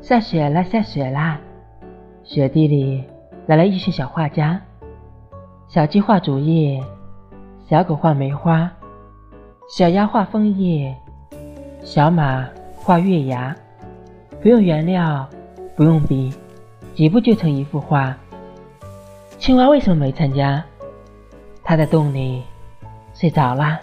下雪啦，下雪啦！雪地里来了一群小画家，小鸡画竹叶，小狗画梅花，小鸭画枫叶，小马画月牙。不用原料，不用笔，几步就成一幅画。青蛙为什么没参加？它在洞里睡着啦。